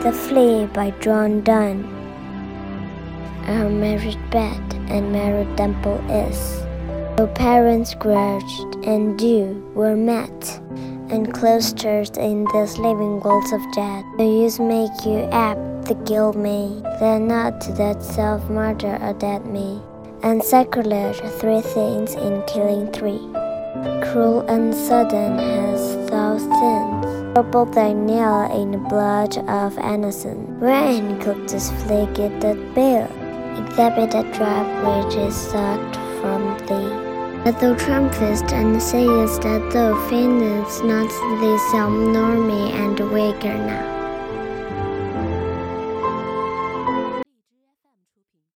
The Flea by John Donne. Our married bed and married temple is. Though parents grudged and dew were met, and cloisters in these living walls of death, the use make you apt the guilt may, then not that self murder a dead me, and sacrilege three things in killing three. Cruel and sudden sinned. Purple thy nail in the blood of innocent. Wherein this flea get that bill? Exhibit a drop which is sucked from thee. But thou triumphest and sayest that thou feignest not thyself nor me and waker now.